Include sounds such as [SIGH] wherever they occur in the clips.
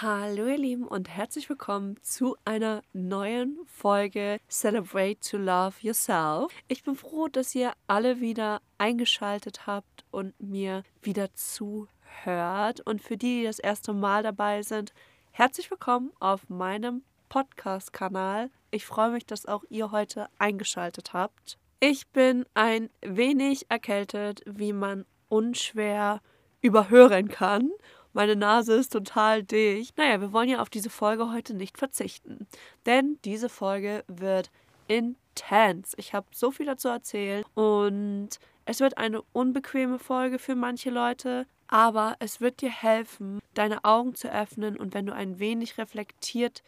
Hallo ihr Lieben und herzlich willkommen zu einer neuen Folge Celebrate to Love Yourself. Ich bin froh, dass ihr alle wieder eingeschaltet habt und mir wieder zuhört. Und für die, die das erste Mal dabei sind, herzlich willkommen auf meinem Podcast-Kanal. Ich freue mich, dass auch ihr heute eingeschaltet habt. Ich bin ein wenig erkältet, wie man unschwer überhören kann. Meine Nase ist total dicht. Naja, wir wollen ja auf diese Folge heute nicht verzichten. Denn diese Folge wird intens. Ich habe so viel dazu erzählen und es wird eine unbequeme Folge für manche Leute, aber es wird dir helfen, deine Augen zu öffnen und wenn du ein wenig reflektiert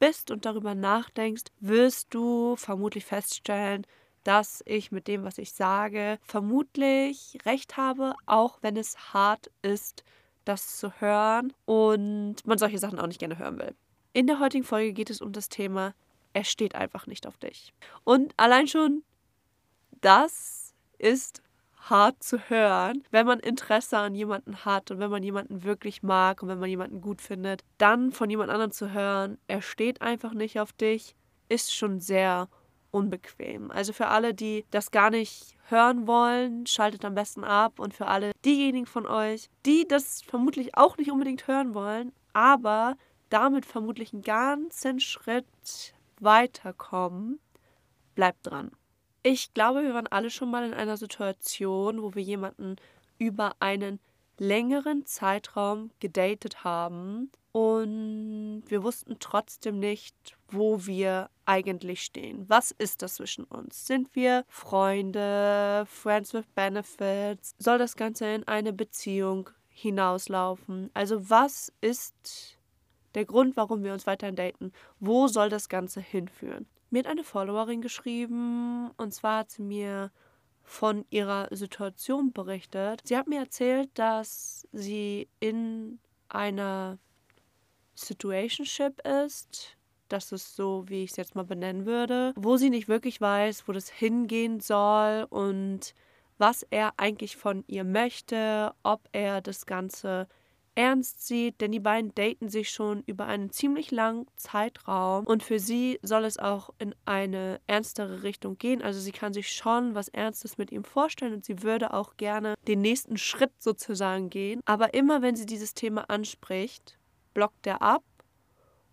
bist und darüber nachdenkst, wirst du vermutlich feststellen, dass ich mit dem, was ich sage, vermutlich recht habe, auch wenn es hart ist das zu hören und man solche Sachen auch nicht gerne hören will. In der heutigen Folge geht es um das Thema, er steht einfach nicht auf dich. Und allein schon das ist hart zu hören, wenn man Interesse an jemanden hat und wenn man jemanden wirklich mag und wenn man jemanden gut findet, dann von jemand anderem zu hören, er steht einfach nicht auf dich, ist schon sehr unbequem. Also für alle, die das gar nicht hören wollen, schaltet am besten ab. Und für alle diejenigen von euch, die das vermutlich auch nicht unbedingt hören wollen, aber damit vermutlich einen ganzen Schritt weiterkommen, bleibt dran. Ich glaube, wir waren alle schon mal in einer Situation, wo wir jemanden über einen längeren Zeitraum gedatet haben und wir wussten trotzdem nicht, wo wir eigentlich stehen. Was ist das zwischen uns? Sind wir Freunde, Friends with Benefits? Soll das Ganze in eine Beziehung hinauslaufen? Also was ist der Grund, warum wir uns weiterhin daten? Wo soll das Ganze hinführen? Mir hat eine Followerin geschrieben und zwar hat sie mir von ihrer Situation berichtet. Sie hat mir erzählt, dass sie in einer Situationship ist. Das ist so, wie ich es jetzt mal benennen würde, wo sie nicht wirklich weiß, wo das hingehen soll und was er eigentlich von ihr möchte, ob er das Ganze ernst sieht, denn die beiden daten sich schon über einen ziemlich langen Zeitraum und für sie soll es auch in eine ernstere Richtung gehen. Also sie kann sich schon was Ernstes mit ihm vorstellen und sie würde auch gerne den nächsten Schritt sozusagen gehen. Aber immer wenn sie dieses Thema anspricht, blockt er ab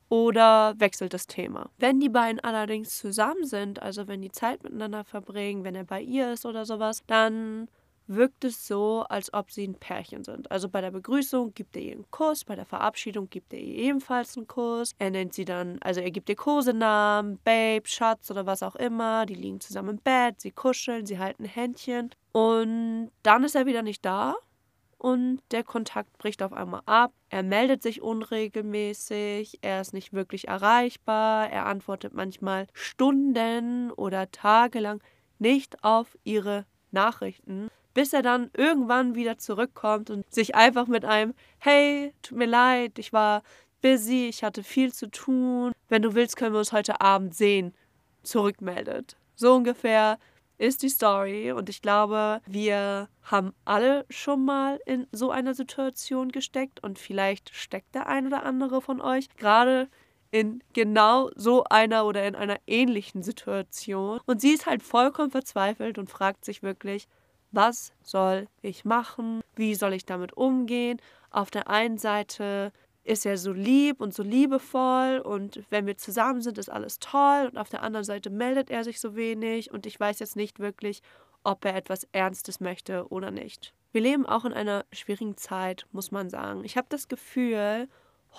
oder wechselt das Thema. Wenn die beiden allerdings zusammen sind, also wenn die Zeit miteinander verbringen, wenn er bei ihr ist oder sowas, dann wirkt es so, als ob sie ein Pärchen sind. Also bei der Begrüßung gibt er ihr einen Kuss, bei der Verabschiedung gibt er ihr ebenfalls einen Kuss. Er nennt sie dann, also er gibt ihr Kosenamen, Babe, Schatz oder was auch immer. Die liegen zusammen im Bett, sie kuscheln, sie halten Händchen. Und dann ist er wieder nicht da und der Kontakt bricht auf einmal ab. Er meldet sich unregelmäßig, er ist nicht wirklich erreichbar, er antwortet manchmal Stunden oder tagelang nicht auf ihre Nachrichten bis er dann irgendwann wieder zurückkommt und sich einfach mit einem Hey, tut mir leid, ich war busy, ich hatte viel zu tun. Wenn du willst, können wir uns heute Abend sehen, zurückmeldet. So ungefähr ist die Story und ich glaube, wir haben alle schon mal in so einer Situation gesteckt und vielleicht steckt der ein oder andere von euch gerade in genau so einer oder in einer ähnlichen Situation und sie ist halt vollkommen verzweifelt und fragt sich wirklich, was soll ich machen, wie soll ich damit umgehen. Auf der einen Seite ist er so lieb und so liebevoll und wenn wir zusammen sind, ist alles toll und auf der anderen Seite meldet er sich so wenig und ich weiß jetzt nicht wirklich, ob er etwas Ernstes möchte oder nicht. Wir leben auch in einer schwierigen Zeit, muss man sagen. Ich habe das Gefühl,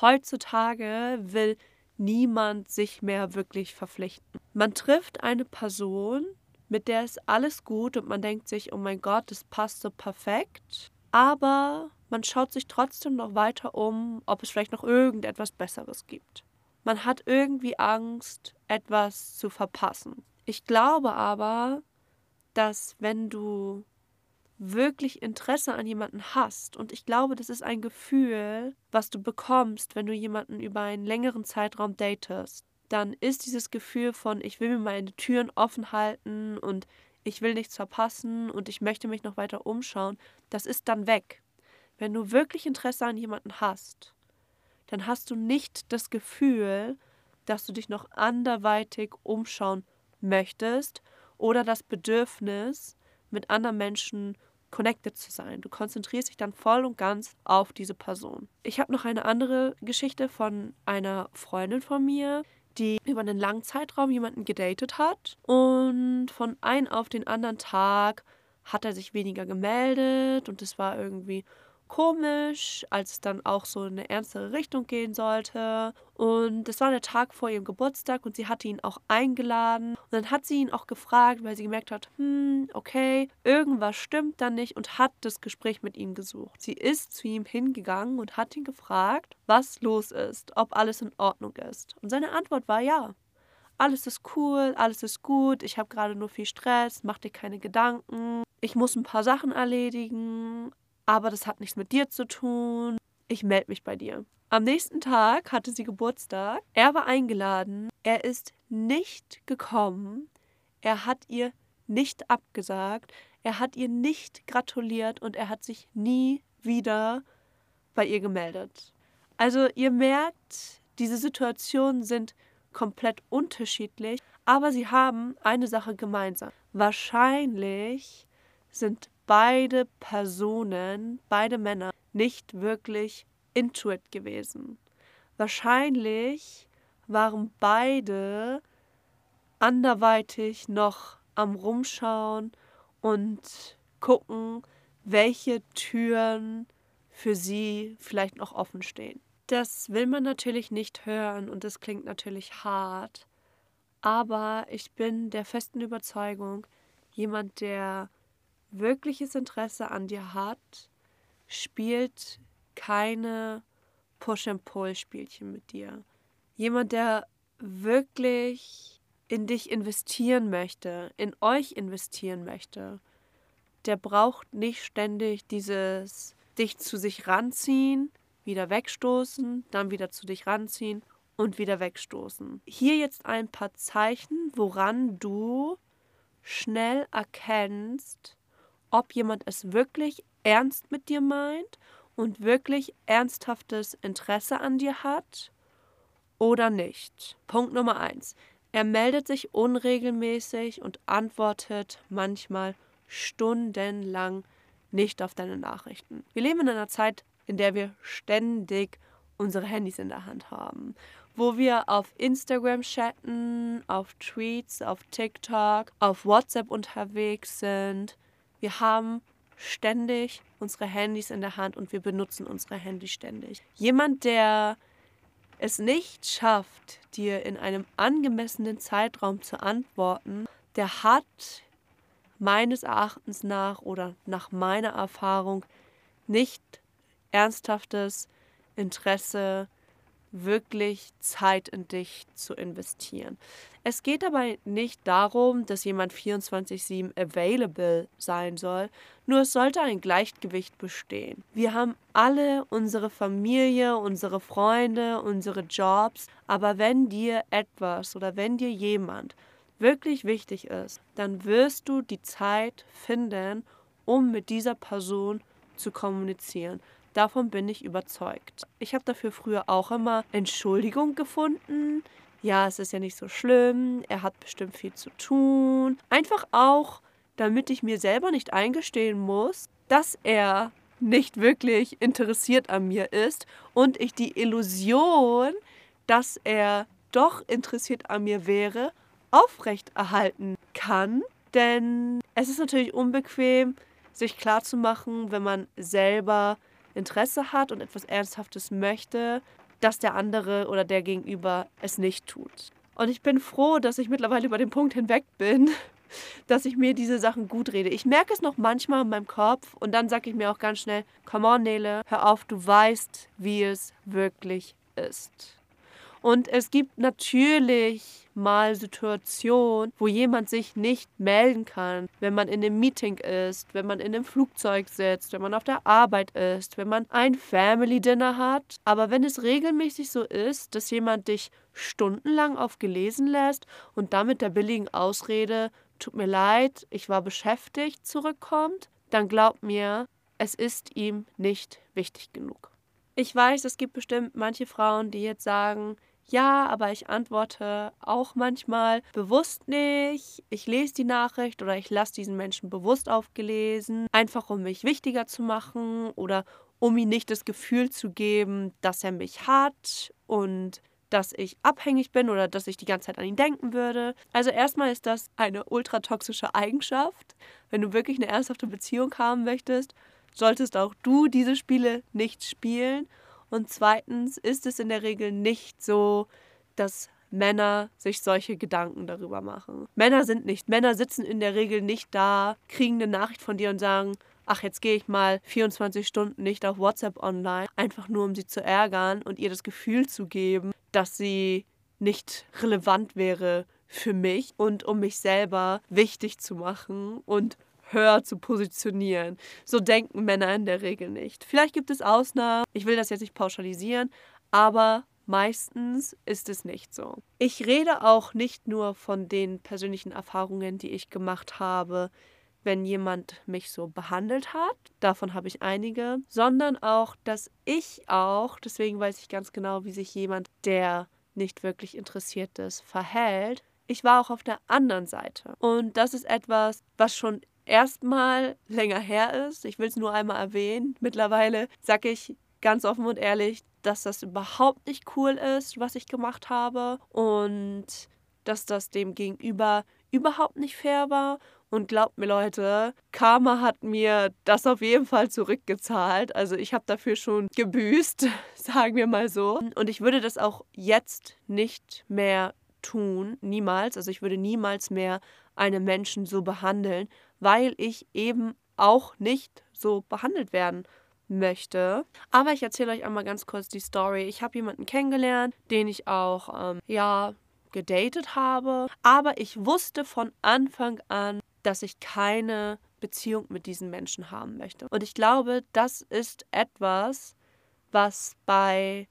heutzutage will niemand sich mehr wirklich verpflichten. Man trifft eine Person, mit der ist alles gut und man denkt sich, oh mein Gott, das passt so perfekt. Aber man schaut sich trotzdem noch weiter um, ob es vielleicht noch irgendetwas Besseres gibt. Man hat irgendwie Angst, etwas zu verpassen. Ich glaube aber, dass wenn du wirklich Interesse an jemanden hast, und ich glaube, das ist ein Gefühl, was du bekommst, wenn du jemanden über einen längeren Zeitraum datest, dann ist dieses Gefühl von, ich will mir meine Türen offen halten und ich will nichts verpassen und ich möchte mich noch weiter umschauen, das ist dann weg. Wenn du wirklich Interesse an jemanden hast, dann hast du nicht das Gefühl, dass du dich noch anderweitig umschauen möchtest oder das Bedürfnis, mit anderen Menschen connected zu sein. Du konzentrierst dich dann voll und ganz auf diese Person. Ich habe noch eine andere Geschichte von einer Freundin von mir, die über einen langen Zeitraum jemanden gedatet hat und von einem auf den anderen Tag hat er sich weniger gemeldet und es war irgendwie komisch, als es dann auch so in eine ernstere Richtung gehen sollte. Und es war der Tag vor ihrem Geburtstag und sie hatte ihn auch eingeladen. Und dann hat sie ihn auch gefragt, weil sie gemerkt hat, hm, okay, irgendwas stimmt da nicht und hat das Gespräch mit ihm gesucht. Sie ist zu ihm hingegangen und hat ihn gefragt, was los ist, ob alles in Ordnung ist. Und seine Antwort war ja. Alles ist cool, alles ist gut, ich habe gerade nur viel Stress, mach dir keine Gedanken. Ich muss ein paar Sachen erledigen, aber das hat nichts mit dir zu tun. Ich melde mich bei dir. Am nächsten Tag hatte sie Geburtstag. Er war eingeladen. Er ist nicht gekommen. Er hat ihr nicht abgesagt. Er hat ihr nicht gratuliert und er hat sich nie wieder bei ihr gemeldet. Also ihr merkt, diese Situationen sind komplett unterschiedlich, aber sie haben eine Sache gemeinsam. Wahrscheinlich sind beide Personen, beide Männer, nicht wirklich intuit gewesen. Wahrscheinlich waren beide anderweitig noch am Rumschauen und gucken, welche Türen für sie vielleicht noch offen stehen. Das will man natürlich nicht hören und das klingt natürlich hart, aber ich bin der festen Überzeugung, jemand, der wirkliches Interesse an dir hat, spielt keine Push-and-Pull-Spielchen mit dir. Jemand, der wirklich in dich investieren möchte, in euch investieren möchte, der braucht nicht ständig dieses dich zu sich ranziehen, wieder wegstoßen, dann wieder zu dich ranziehen und wieder wegstoßen. Hier jetzt ein paar Zeichen, woran du schnell erkennst, ob jemand es wirklich ernst mit dir meint und wirklich ernsthaftes Interesse an dir hat oder nicht. Punkt Nummer eins. Er meldet sich unregelmäßig und antwortet manchmal stundenlang nicht auf deine Nachrichten. Wir leben in einer Zeit, in der wir ständig unsere Handys in der Hand haben, wo wir auf Instagram chatten, auf Tweets, auf TikTok, auf WhatsApp unterwegs sind, wir haben ständig unsere Handys in der Hand und wir benutzen unsere Handys ständig. Jemand, der es nicht schafft, dir in einem angemessenen Zeitraum zu antworten, der hat meines Erachtens nach oder nach meiner Erfahrung nicht ernsthaftes Interesse wirklich Zeit in dich zu investieren. Es geht dabei nicht darum, dass jemand 24/7 available sein soll, nur es sollte ein Gleichgewicht bestehen. Wir haben alle unsere Familie, unsere Freunde, unsere Jobs, aber wenn dir etwas oder wenn dir jemand wirklich wichtig ist, dann wirst du die Zeit finden, um mit dieser Person zu kommunizieren. Davon bin ich überzeugt. Ich habe dafür früher auch immer Entschuldigung gefunden. Ja, es ist ja nicht so schlimm, er hat bestimmt viel zu tun. Einfach auch, damit ich mir selber nicht eingestehen muss, dass er nicht wirklich interessiert an mir ist und ich die Illusion, dass er doch interessiert an mir wäre, aufrechterhalten kann. Denn es ist natürlich unbequem, sich klarzumachen, wenn man selber Interesse hat und etwas Ernsthaftes möchte, dass der andere oder der Gegenüber es nicht tut. Und ich bin froh, dass ich mittlerweile über den Punkt hinweg bin, [LAUGHS] dass ich mir diese Sachen gut rede. Ich merke es noch manchmal in meinem Kopf und dann sage ich mir auch ganz schnell, come on Nele, hör auf, du weißt, wie es wirklich ist. Und es gibt natürlich mal Situationen, wo jemand sich nicht melden kann, wenn man in einem Meeting ist, wenn man in einem Flugzeug sitzt, wenn man auf der Arbeit ist, wenn man ein Family Dinner hat. Aber wenn es regelmäßig so ist, dass jemand dich stundenlang aufgelesen lässt und damit der billigen Ausrede, tut mir leid, ich war beschäftigt, zurückkommt, dann glaub mir, es ist ihm nicht wichtig genug. Ich weiß, es gibt bestimmt manche Frauen, die jetzt sagen, ja, aber ich antworte auch manchmal bewusst nicht. Ich lese die Nachricht oder ich lasse diesen Menschen bewusst aufgelesen, einfach um mich wichtiger zu machen oder um ihm nicht das Gefühl zu geben, dass er mich hat und dass ich abhängig bin oder dass ich die ganze Zeit an ihn denken würde. Also erstmal ist das eine ultratoxische Eigenschaft. Wenn du wirklich eine ernsthafte Beziehung haben möchtest, solltest auch du diese Spiele nicht spielen. Und zweitens ist es in der Regel nicht so, dass Männer sich solche Gedanken darüber machen. Männer sind nicht. Männer sitzen in der Regel nicht da, kriegen eine Nachricht von dir und sagen, ach, jetzt gehe ich mal 24 Stunden nicht auf WhatsApp online, einfach nur um sie zu ärgern und ihr das Gefühl zu geben, dass sie nicht relevant wäre für mich und um mich selber wichtig zu machen und höher zu positionieren. So denken Männer in der Regel nicht. Vielleicht gibt es Ausnahmen, ich will das jetzt nicht pauschalisieren, aber meistens ist es nicht so. Ich rede auch nicht nur von den persönlichen Erfahrungen, die ich gemacht habe, wenn jemand mich so behandelt hat, davon habe ich einige, sondern auch, dass ich auch, deswegen weiß ich ganz genau, wie sich jemand, der nicht wirklich interessiert ist, verhält. Ich war auch auf der anderen Seite. Und das ist etwas, was schon erstmal länger her ist. Ich will es nur einmal erwähnen. Mittlerweile sage ich ganz offen und ehrlich, dass das überhaupt nicht cool ist, was ich gemacht habe und dass das dem Gegenüber überhaupt nicht fair war. Und glaubt mir Leute, Karma hat mir das auf jeden Fall zurückgezahlt. Also ich habe dafür schon gebüßt, [LAUGHS] sagen wir mal so. Und ich würde das auch jetzt nicht mehr tun, niemals. Also ich würde niemals mehr einen Menschen so behandeln, weil ich eben auch nicht so behandelt werden möchte. Aber ich erzähle euch einmal ganz kurz die Story. Ich habe jemanden kennengelernt, den ich auch, ähm, ja, gedatet habe. Aber ich wusste von Anfang an, dass ich keine Beziehung mit diesen Menschen haben möchte. Und ich glaube, das ist etwas, was bei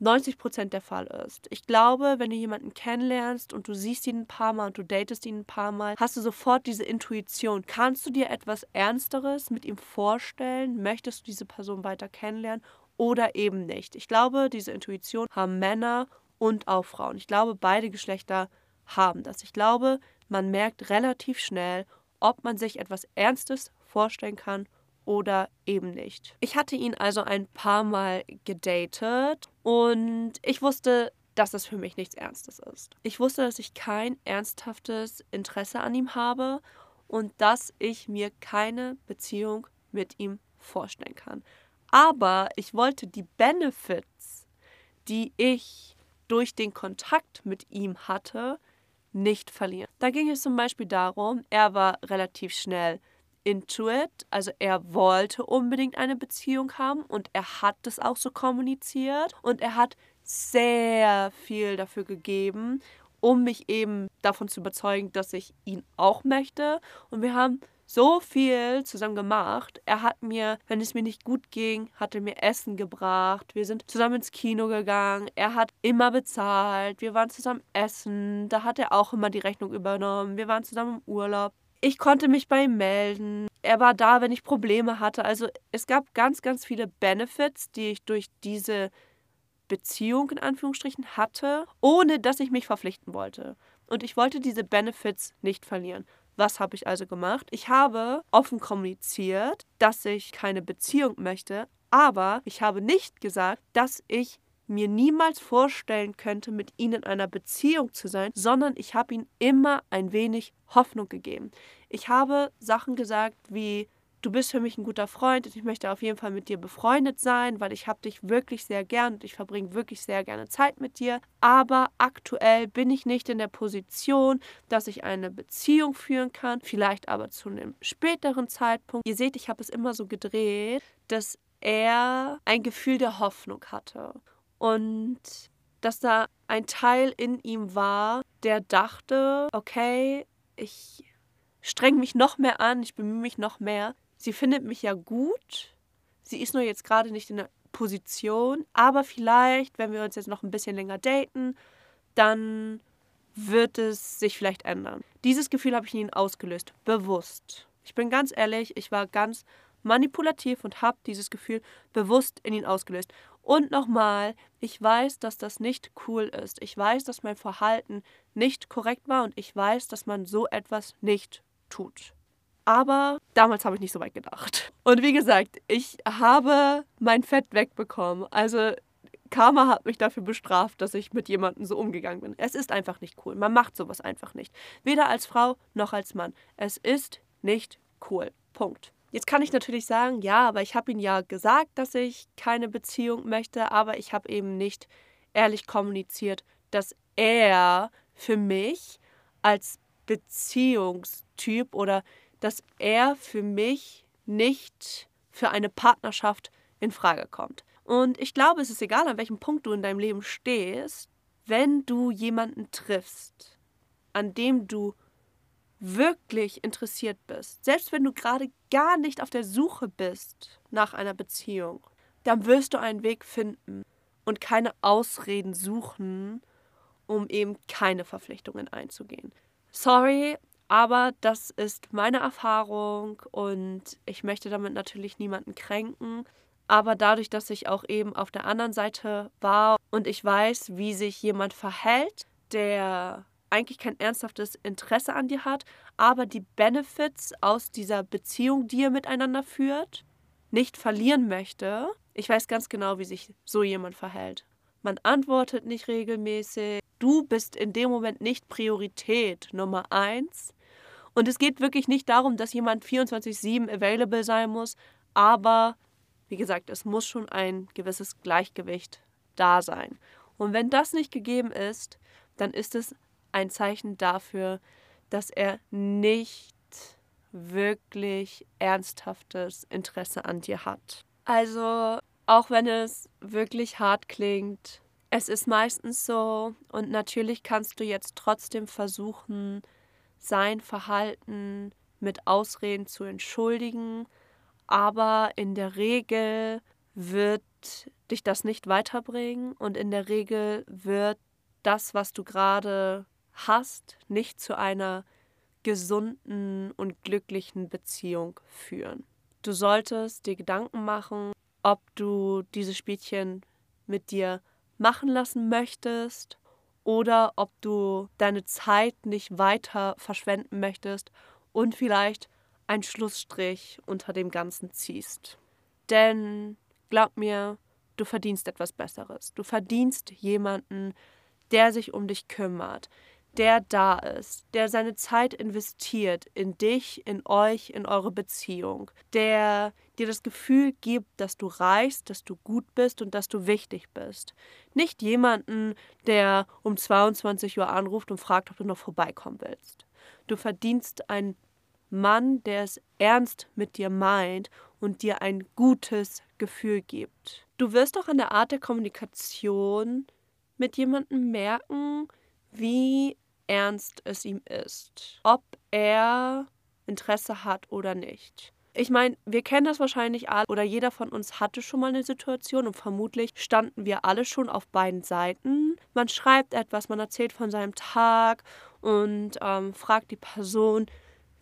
90 Prozent der Fall ist. Ich glaube, wenn du jemanden kennenlernst und du siehst ihn ein paar Mal und du datest ihn ein paar Mal, hast du sofort diese Intuition. Kannst du dir etwas Ernsteres mit ihm vorstellen? Möchtest du diese Person weiter kennenlernen oder eben nicht? Ich glaube, diese Intuition haben Männer und auch Frauen. Ich glaube, beide Geschlechter haben das. Ich glaube, man merkt relativ schnell, ob man sich etwas Ernstes vorstellen kann oder eben nicht. Ich hatte ihn also ein paar Mal gedatet und ich wusste, dass das für mich nichts Ernstes ist. Ich wusste, dass ich kein ernsthaftes Interesse an ihm habe und dass ich mir keine Beziehung mit ihm vorstellen kann. Aber ich wollte die Benefits, die ich durch den Kontakt mit ihm hatte, nicht verlieren. Da ging es zum Beispiel darum, er war relativ schnell into it. Also er wollte unbedingt eine Beziehung haben und er hat das auch so kommuniziert und er hat sehr viel dafür gegeben, um mich eben davon zu überzeugen, dass ich ihn auch möchte. Und wir haben so viel zusammen gemacht. Er hat mir, wenn es mir nicht gut ging, hat er mir Essen gebracht. Wir sind zusammen ins Kino gegangen. Er hat immer bezahlt. Wir waren zusammen essen. Da hat er auch immer die Rechnung übernommen. Wir waren zusammen im Urlaub. Ich konnte mich bei ihm melden. Er war da, wenn ich Probleme hatte. Also es gab ganz, ganz viele Benefits, die ich durch diese Beziehung in Anführungsstrichen hatte, ohne dass ich mich verpflichten wollte. Und ich wollte diese Benefits nicht verlieren. Was habe ich also gemacht? Ich habe offen kommuniziert, dass ich keine Beziehung möchte, aber ich habe nicht gesagt, dass ich mir niemals vorstellen könnte, mit ihnen in einer Beziehung zu sein, sondern ich habe ihnen immer ein wenig Hoffnung gegeben. Ich habe Sachen gesagt wie, du bist für mich ein guter Freund und ich möchte auf jeden Fall mit dir befreundet sein, weil ich habe dich wirklich sehr gern und ich verbringe wirklich sehr gerne Zeit mit dir. Aber aktuell bin ich nicht in der Position, dass ich eine Beziehung führen kann, vielleicht aber zu einem späteren Zeitpunkt. Ihr seht, ich habe es immer so gedreht, dass er ein Gefühl der Hoffnung hatte und dass da ein Teil in ihm war, der dachte, okay, ich streng mich noch mehr an, ich bemühe mich noch mehr. Sie findet mich ja gut. Sie ist nur jetzt gerade nicht in der Position, aber vielleicht, wenn wir uns jetzt noch ein bisschen länger daten, dann wird es sich vielleicht ändern. Dieses Gefühl habe ich in ihn ausgelöst, bewusst. Ich bin ganz ehrlich, ich war ganz manipulativ und habe dieses Gefühl bewusst in ihn ausgelöst. Und nochmal, ich weiß, dass das nicht cool ist. Ich weiß, dass mein Verhalten nicht korrekt war und ich weiß, dass man so etwas nicht tut. Aber damals habe ich nicht so weit gedacht. Und wie gesagt, ich habe mein Fett wegbekommen. Also Karma hat mich dafür bestraft, dass ich mit jemandem so umgegangen bin. Es ist einfach nicht cool. Man macht sowas einfach nicht. Weder als Frau noch als Mann. Es ist nicht cool. Punkt. Jetzt kann ich natürlich sagen, ja, aber ich habe ihm ja gesagt, dass ich keine Beziehung möchte, aber ich habe eben nicht ehrlich kommuniziert, dass er für mich als Beziehungstyp oder dass er für mich nicht für eine Partnerschaft in Frage kommt. Und ich glaube, es ist egal, an welchem Punkt du in deinem Leben stehst, wenn du jemanden triffst, an dem du wirklich interessiert bist, selbst wenn du gerade gar nicht auf der Suche bist nach einer Beziehung, dann wirst du einen Weg finden und keine Ausreden suchen, um eben keine Verpflichtungen einzugehen. Sorry, aber das ist meine Erfahrung und ich möchte damit natürlich niemanden kränken. Aber dadurch, dass ich auch eben auf der anderen Seite war und ich weiß, wie sich jemand verhält, der eigentlich kein ernsthaftes Interesse an dir hat, aber die Benefits aus dieser Beziehung, die ihr miteinander führt, nicht verlieren möchte. Ich weiß ganz genau, wie sich so jemand verhält. Man antwortet nicht regelmäßig. Du bist in dem Moment nicht Priorität Nummer eins. Und es geht wirklich nicht darum, dass jemand 24-7 available sein muss, aber wie gesagt, es muss schon ein gewisses Gleichgewicht da sein. Und wenn das nicht gegeben ist, dann ist es ein Zeichen dafür, dass er nicht wirklich ernsthaftes Interesse an dir hat. Also, auch wenn es wirklich hart klingt, es ist meistens so und natürlich kannst du jetzt trotzdem versuchen, sein Verhalten mit Ausreden zu entschuldigen, aber in der Regel wird dich das nicht weiterbringen und in der Regel wird das, was du gerade hast, nicht zu einer gesunden und glücklichen Beziehung führen. Du solltest dir Gedanken machen, ob du dieses Spielchen mit dir machen lassen möchtest oder ob du deine Zeit nicht weiter verschwenden möchtest und vielleicht einen Schlussstrich unter dem Ganzen ziehst. Denn glaub mir, du verdienst etwas Besseres. Du verdienst jemanden, der sich um dich kümmert, der da ist, der seine Zeit investiert in dich, in euch, in eure Beziehung, der dir das Gefühl gibt, dass du reichst, dass du gut bist und dass du wichtig bist. Nicht jemanden, der um 22 Uhr anruft und fragt, ob du noch vorbeikommen willst. Du verdienst einen Mann, der es ernst mit dir meint und dir ein gutes Gefühl gibt. Du wirst auch an der Art der Kommunikation mit jemandem merken, wie ernst es ihm ist. Ob er Interesse hat oder nicht. Ich meine, wir kennen das wahrscheinlich alle oder jeder von uns hatte schon mal eine Situation und vermutlich standen wir alle schon auf beiden Seiten. Man schreibt etwas, man erzählt von seinem Tag und ähm, fragt die Person,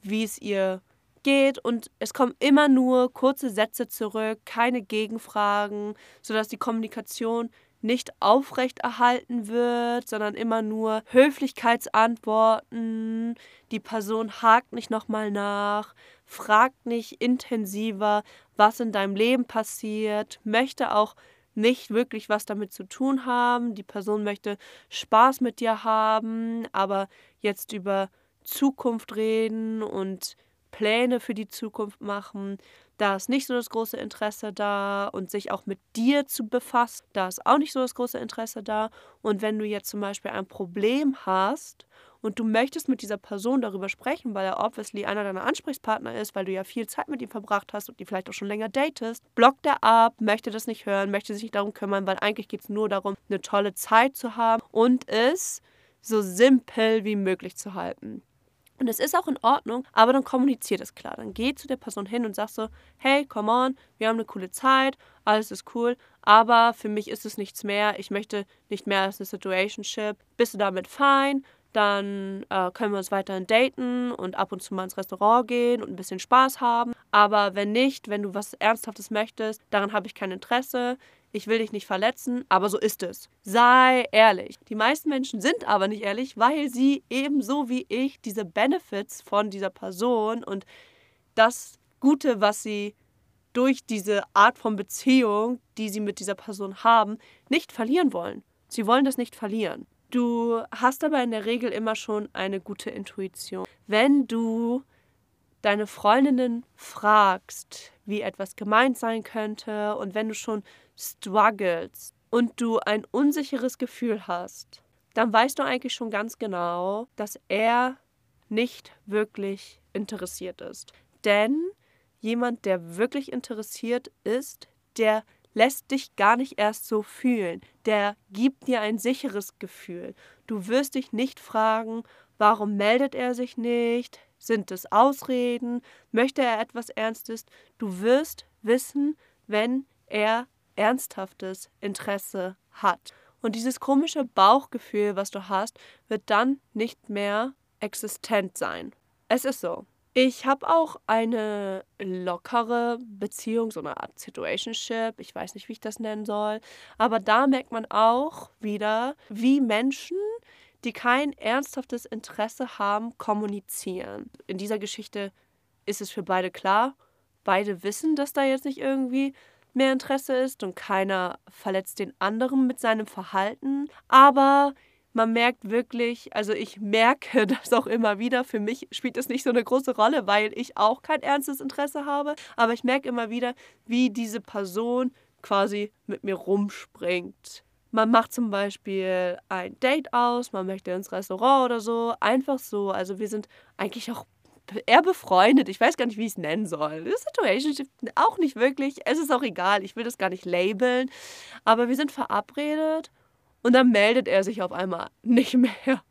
wie es ihr geht und es kommen immer nur kurze Sätze zurück, keine Gegenfragen, sodass die Kommunikation nicht aufrechterhalten wird, sondern immer nur Höflichkeitsantworten. Die Person hakt nicht nochmal nach, fragt nicht intensiver, was in deinem Leben passiert, möchte auch nicht wirklich was damit zu tun haben. Die Person möchte Spaß mit dir haben, aber jetzt über Zukunft reden und Pläne für die Zukunft machen, da ist nicht so das große Interesse da und sich auch mit dir zu befassen, da ist auch nicht so das große Interesse da. Und wenn du jetzt zum Beispiel ein Problem hast und du möchtest mit dieser Person darüber sprechen, weil er obviously einer deiner Ansprechpartner ist, weil du ja viel Zeit mit ihm verbracht hast und die vielleicht auch schon länger datest, blockt er ab, möchte das nicht hören, möchte sich nicht darum kümmern, weil eigentlich geht es nur darum, eine tolle Zeit zu haben und es so simpel wie möglich zu halten. Und es ist auch in Ordnung, aber dann kommuniziert es klar. Dann geh zu der Person hin und sag so, hey, come on, wir haben eine coole Zeit, alles ist cool, aber für mich ist es nichts mehr. Ich möchte nicht mehr als eine Situationship. Bist du damit fein? dann äh, können wir uns weiterhin daten und ab und zu mal ins Restaurant gehen und ein bisschen Spaß haben. Aber wenn nicht, wenn du was Ernsthaftes möchtest, daran habe ich kein Interesse. Ich will dich nicht verletzen, aber so ist es. Sei ehrlich. Die meisten Menschen sind aber nicht ehrlich, weil sie ebenso wie ich diese Benefits von dieser Person und das Gute, was sie durch diese Art von Beziehung, die sie mit dieser Person haben, nicht verlieren wollen. Sie wollen das nicht verlieren. Du hast aber in der Regel immer schon eine gute Intuition. Wenn du deine Freundinnen fragst, wie etwas gemeint sein könnte und wenn du schon struggles und du ein unsicheres Gefühl hast, dann weißt du eigentlich schon ganz genau, dass er nicht wirklich interessiert ist. Denn jemand, der wirklich interessiert ist, der lässt dich gar nicht erst so fühlen. Der gibt dir ein sicheres Gefühl. Du wirst dich nicht fragen, warum meldet er sich nicht? Sind es Ausreden? Möchte er etwas Ernstes? Du wirst wissen, wenn er ernsthaftes Interesse hat. Und dieses komische Bauchgefühl, was du hast, wird dann nicht mehr existent sein. Es ist so. Ich habe auch eine lockere Beziehung, so eine Art Situationship. Ich weiß nicht, wie ich das nennen soll. Aber da merkt man auch wieder, wie Menschen, die kein ernsthaftes Interesse haben, kommunizieren. In dieser Geschichte ist es für beide klar. Beide wissen, dass da jetzt nicht irgendwie mehr Interesse ist und keiner verletzt den anderen mit seinem Verhalten. Aber man merkt wirklich, also ich merke [LAUGHS] das auch immer wieder, für mich spielt das nicht so eine große Rolle, weil ich auch kein ernstes Interesse habe, aber ich merke immer wieder, wie diese Person quasi mit mir rumspringt. Man macht zum Beispiel ein Date aus, man möchte ins Restaurant oder so, einfach so. Also wir sind eigentlich auch eher befreundet. Ich weiß gar nicht, wie ich es nennen soll. Das Situation auch nicht wirklich. Es ist auch egal. Ich will das gar nicht labeln. Aber wir sind verabredet und dann meldet er sich auf einmal [LAUGHS] nicht mehr.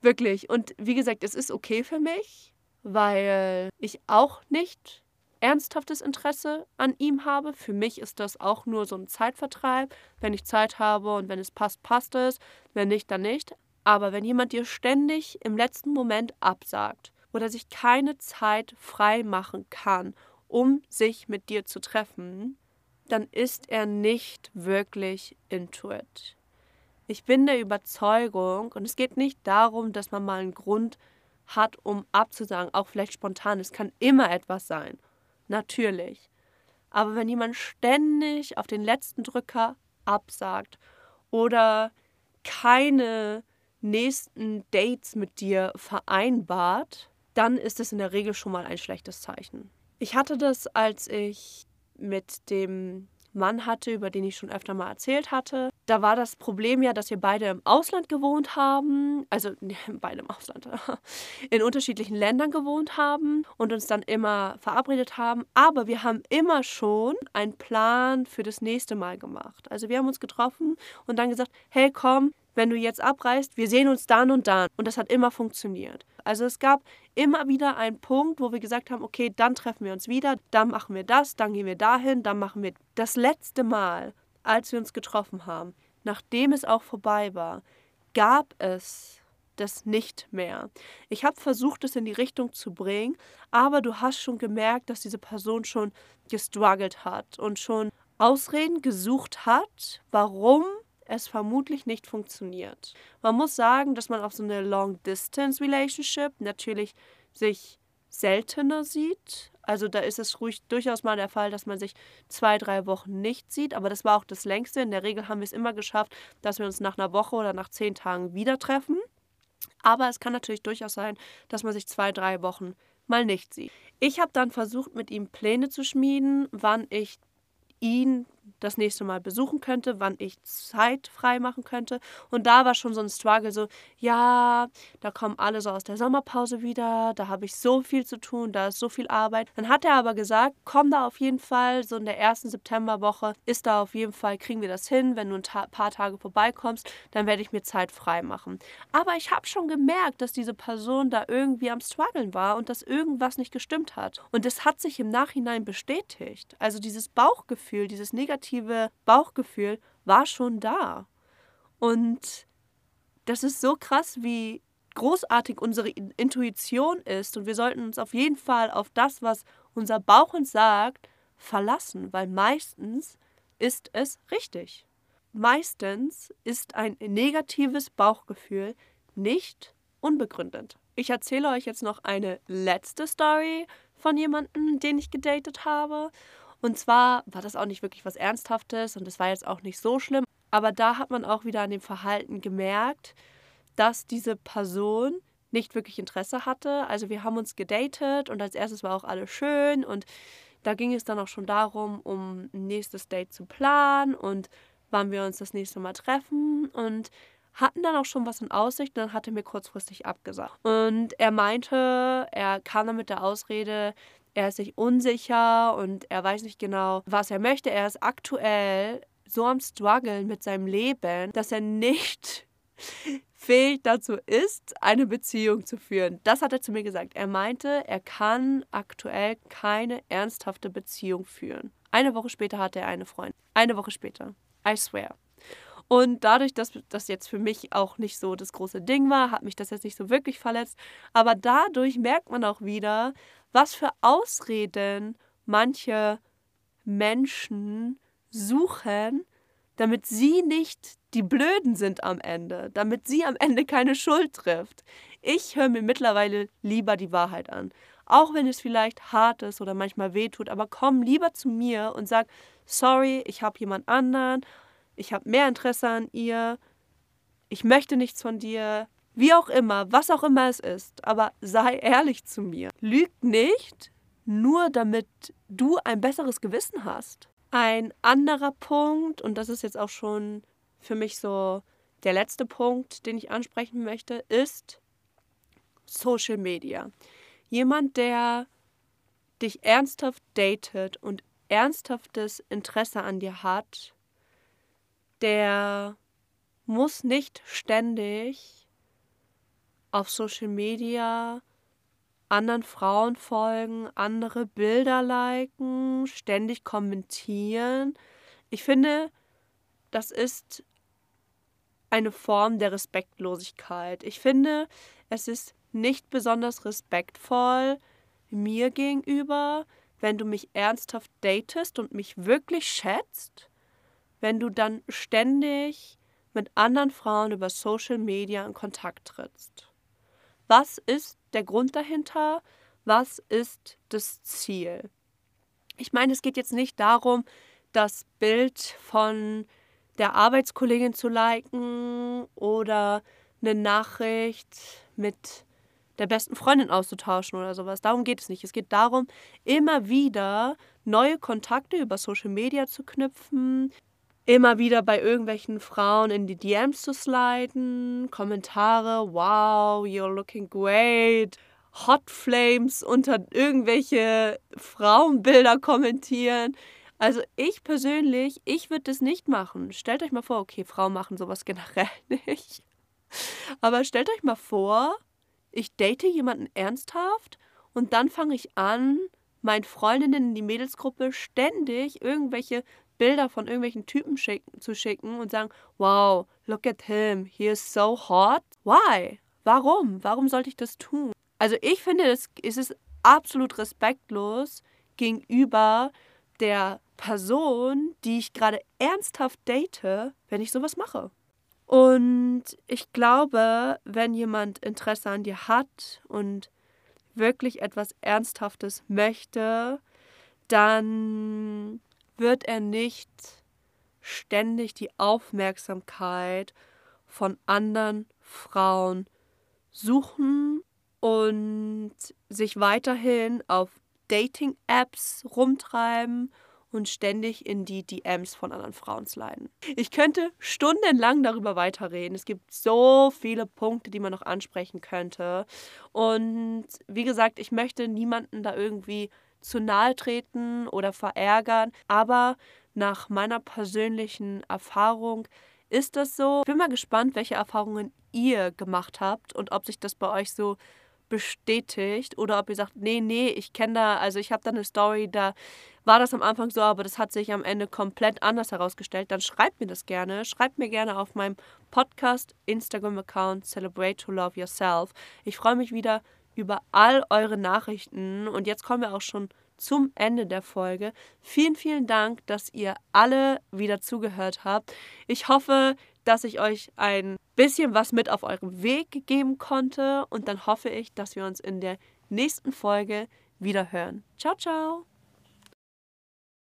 Wirklich. Und wie gesagt, es ist okay für mich, weil ich auch nicht ernsthaftes Interesse an ihm habe. Für mich ist das auch nur so ein Zeitvertreib. Wenn ich Zeit habe und wenn es passt, passt es. Wenn nicht, dann nicht. Aber wenn jemand dir ständig im letzten Moment absagt oder sich keine Zeit frei machen kann, um sich mit dir zu treffen, dann ist er nicht wirklich into it. Ich bin der Überzeugung, und es geht nicht darum, dass man mal einen Grund hat, um abzusagen, auch vielleicht spontan. Es kann immer etwas sein. Natürlich. Aber wenn jemand ständig auf den letzten Drücker absagt oder keine nächsten Dates mit dir vereinbart, dann ist es in der Regel schon mal ein schlechtes Zeichen. Ich hatte das, als ich mit dem Mann hatte, über den ich schon öfter mal erzählt hatte. Da war das Problem ja, dass wir beide im Ausland gewohnt haben, also [LAUGHS] beide im Ausland, [LAUGHS] in unterschiedlichen Ländern gewohnt haben und uns dann immer verabredet haben. Aber wir haben immer schon einen Plan für das nächste Mal gemacht. Also wir haben uns getroffen und dann gesagt, hey komm, wenn du jetzt abreist, wir sehen uns dann und dann. Und das hat immer funktioniert. Also es gab immer wieder einen Punkt, wo wir gesagt haben, okay, dann treffen wir uns wieder, dann machen wir das, dann gehen wir dahin, dann machen wir das letzte Mal, als wir uns getroffen haben, nachdem es auch vorbei war, gab es das nicht mehr. Ich habe versucht, es in die Richtung zu bringen, aber du hast schon gemerkt, dass diese Person schon gestruggelt hat und schon Ausreden gesucht hat, warum es vermutlich nicht funktioniert. Man muss sagen, dass man auf so eine Long-Distance-Relationship natürlich sich seltener sieht. Also da ist es ruhig durchaus mal der Fall, dass man sich zwei, drei Wochen nicht sieht. Aber das war auch das längste. In der Regel haben wir es immer geschafft, dass wir uns nach einer Woche oder nach zehn Tagen wieder treffen. Aber es kann natürlich durchaus sein, dass man sich zwei, drei Wochen mal nicht sieht. Ich habe dann versucht, mit ihm Pläne zu schmieden, wann ich ihn das nächste Mal besuchen könnte, wann ich Zeit frei machen könnte. Und da war schon so ein Struggle, so, ja, da kommen alle so aus der Sommerpause wieder, da habe ich so viel zu tun, da ist so viel Arbeit. Dann hat er aber gesagt, komm da auf jeden Fall, so in der ersten Septemberwoche ist da auf jeden Fall, kriegen wir das hin, wenn du ein ta paar Tage vorbeikommst, dann werde ich mir Zeit frei machen. Aber ich habe schon gemerkt, dass diese Person da irgendwie am Struggeln war und dass irgendwas nicht gestimmt hat. Und das hat sich im Nachhinein bestätigt. Also dieses Bauchgefühl, dieses negative negative Bauchgefühl war schon da. Und das ist so krass, wie großartig unsere Intuition ist. Und wir sollten uns auf jeden Fall auf das, was unser Bauch uns sagt, verlassen, weil meistens ist es richtig. Meistens ist ein negatives Bauchgefühl nicht unbegründet. Ich erzähle euch jetzt noch eine letzte Story von jemandem, den ich gedatet habe. Und zwar war das auch nicht wirklich was Ernsthaftes und es war jetzt auch nicht so schlimm. Aber da hat man auch wieder an dem Verhalten gemerkt, dass diese Person nicht wirklich Interesse hatte. Also wir haben uns gedatet und als erstes war auch alles schön und da ging es dann auch schon darum, um ein nächstes Date zu planen und wann wir uns das nächste Mal treffen und hatten dann auch schon was in Aussicht und dann hat er mir kurzfristig abgesagt. Und er meinte, er kam dann mit der Ausrede, er ist sich unsicher und er weiß nicht genau, was er möchte. Er ist aktuell so am struggeln mit seinem Leben, dass er nicht [LAUGHS] fähig dazu ist, eine Beziehung zu führen. Das hat er zu mir gesagt. Er meinte, er kann aktuell keine ernsthafte Beziehung führen. Eine Woche später hatte er eine Freundin. Eine Woche später. I swear. Und dadurch, dass das jetzt für mich auch nicht so das große Ding war, hat mich das jetzt nicht so wirklich verletzt. Aber dadurch merkt man auch wieder, was für Ausreden manche Menschen suchen, damit sie nicht die Blöden sind am Ende, damit sie am Ende keine Schuld trifft. Ich höre mir mittlerweile lieber die Wahrheit an. Auch wenn es vielleicht hart ist oder manchmal wehtut, aber komm lieber zu mir und sag, sorry, ich habe jemand anderen ich habe mehr Interesse an ihr, ich möchte nichts von dir, wie auch immer, was auch immer es ist, aber sei ehrlich zu mir. Lüg nicht, nur damit du ein besseres Gewissen hast. Ein anderer Punkt, und das ist jetzt auch schon für mich so der letzte Punkt, den ich ansprechen möchte, ist Social Media. Jemand, der dich ernsthaft datet und ernsthaftes Interesse an dir hat, der muss nicht ständig auf Social Media anderen Frauen folgen, andere Bilder liken, ständig kommentieren. Ich finde, das ist eine Form der Respektlosigkeit. Ich finde, es ist nicht besonders respektvoll mir gegenüber, wenn du mich ernsthaft datest und mich wirklich schätzt wenn du dann ständig mit anderen Frauen über Social Media in Kontakt trittst. Was ist der Grund dahinter? Was ist das Ziel? Ich meine, es geht jetzt nicht darum, das Bild von der Arbeitskollegin zu liken oder eine Nachricht mit der besten Freundin auszutauschen oder sowas. Darum geht es nicht. Es geht darum, immer wieder neue Kontakte über Social Media zu knüpfen, immer wieder bei irgendwelchen Frauen in die DMs zu sliden, Kommentare, wow, you're looking great, Hot Flames unter irgendwelche Frauenbilder kommentieren. Also ich persönlich, ich würde das nicht machen. Stellt euch mal vor, okay, Frauen machen sowas [LAUGHS] generell nicht. Aber stellt euch mal vor, ich date jemanden ernsthaft und dann fange ich an, meinen Freundinnen in die Mädelsgruppe ständig irgendwelche Bilder von irgendwelchen Typen schicken, zu schicken und sagen, wow, look at him, he is so hot. Why? Warum? Warum sollte ich das tun? Also ich finde, es ist absolut respektlos gegenüber der Person, die ich gerade ernsthaft date, wenn ich sowas mache. Und ich glaube, wenn jemand Interesse an dir hat und wirklich etwas Ernsthaftes möchte, dann wird er nicht ständig die Aufmerksamkeit von anderen Frauen suchen und sich weiterhin auf Dating-Apps rumtreiben und ständig in die DMs von anderen Frauen sliden. Ich könnte stundenlang darüber weiterreden. Es gibt so viele Punkte, die man noch ansprechen könnte. Und wie gesagt, ich möchte niemanden da irgendwie zu nahe treten oder verärgern. Aber nach meiner persönlichen Erfahrung ist das so. Ich bin mal gespannt, welche Erfahrungen ihr gemacht habt und ob sich das bei euch so bestätigt oder ob ihr sagt, nee, nee, ich kenne da, also ich habe da eine Story, da war das am Anfang so, aber das hat sich am Ende komplett anders herausgestellt, dann schreibt mir das gerne. Schreibt mir gerne auf meinem Podcast, Instagram-Account Celebrate to Love Yourself. Ich freue mich wieder über all eure Nachrichten und jetzt kommen wir auch schon zum Ende der Folge. Vielen, vielen Dank, dass ihr alle wieder zugehört habt. Ich hoffe, dass ich euch ein bisschen was mit auf eurem Weg geben konnte und dann hoffe ich, dass wir uns in der nächsten Folge wieder hören. Ciao, ciao!